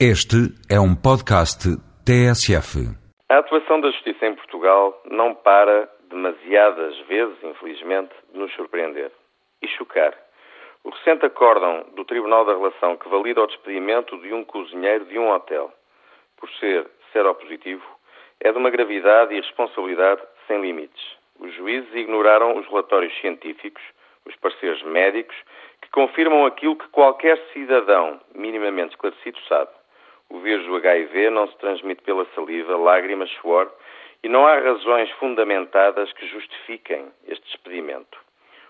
Este é um podcast TSF. A atuação da justiça em Portugal não para demasiadas vezes, infelizmente, de nos surpreender e chocar. O recente acórdão do Tribunal da Relação que valida o despedimento de um cozinheiro de um hotel por ser seropositivo é de uma gravidade e responsabilidade sem limites. Os juízes ignoraram os relatórios científicos, os pareceres médicos, que confirmam aquilo que qualquer cidadão minimamente esclarecido sabe o vírus do HIV não se transmite pela saliva, lágrimas, suor e não há razões fundamentadas que justifiquem este despedimento.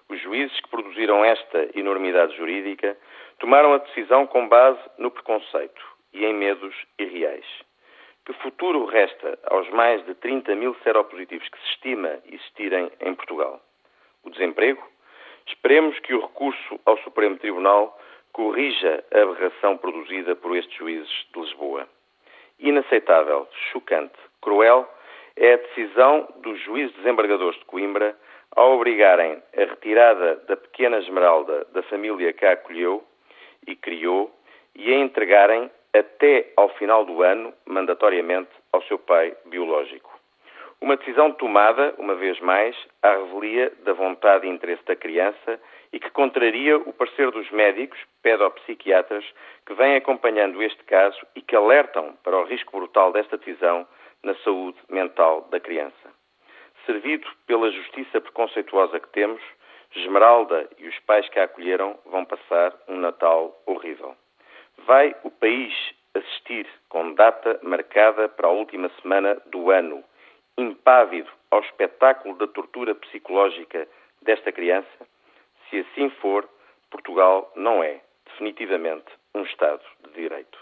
Os juízes que produziram esta enormidade jurídica tomaram a decisão com base no preconceito e em medos irreais. Que futuro resta aos mais de 30 mil seropositivos que se estima existirem em Portugal? O desemprego? Esperemos que o recurso ao Supremo Tribunal corrija a aberração produzida por estes juízes de Lisboa. Inaceitável, chocante, cruel é a decisão dos juízes desembargadores de Coimbra ao obrigarem a retirada da pequena Esmeralda da família que a acolheu e criou e a entregarem até ao final do ano, mandatoriamente, ao seu pai biológico. Uma decisão tomada, uma vez mais, à revelia da vontade e interesse da criança e que contraria o parecer dos médicos, pedopsiquiatras, que vêm acompanhando este caso e que alertam para o risco brutal desta decisão na saúde mental da criança. Servido pela justiça preconceituosa que temos, Esmeralda e os pais que a acolheram vão passar um Natal horrível. Vai o país assistir com data marcada para a última semana do ano, impávido ao espetáculo da tortura psicológica desta criança? Se assim for, Portugal não é definitivamente um Estado de Direito.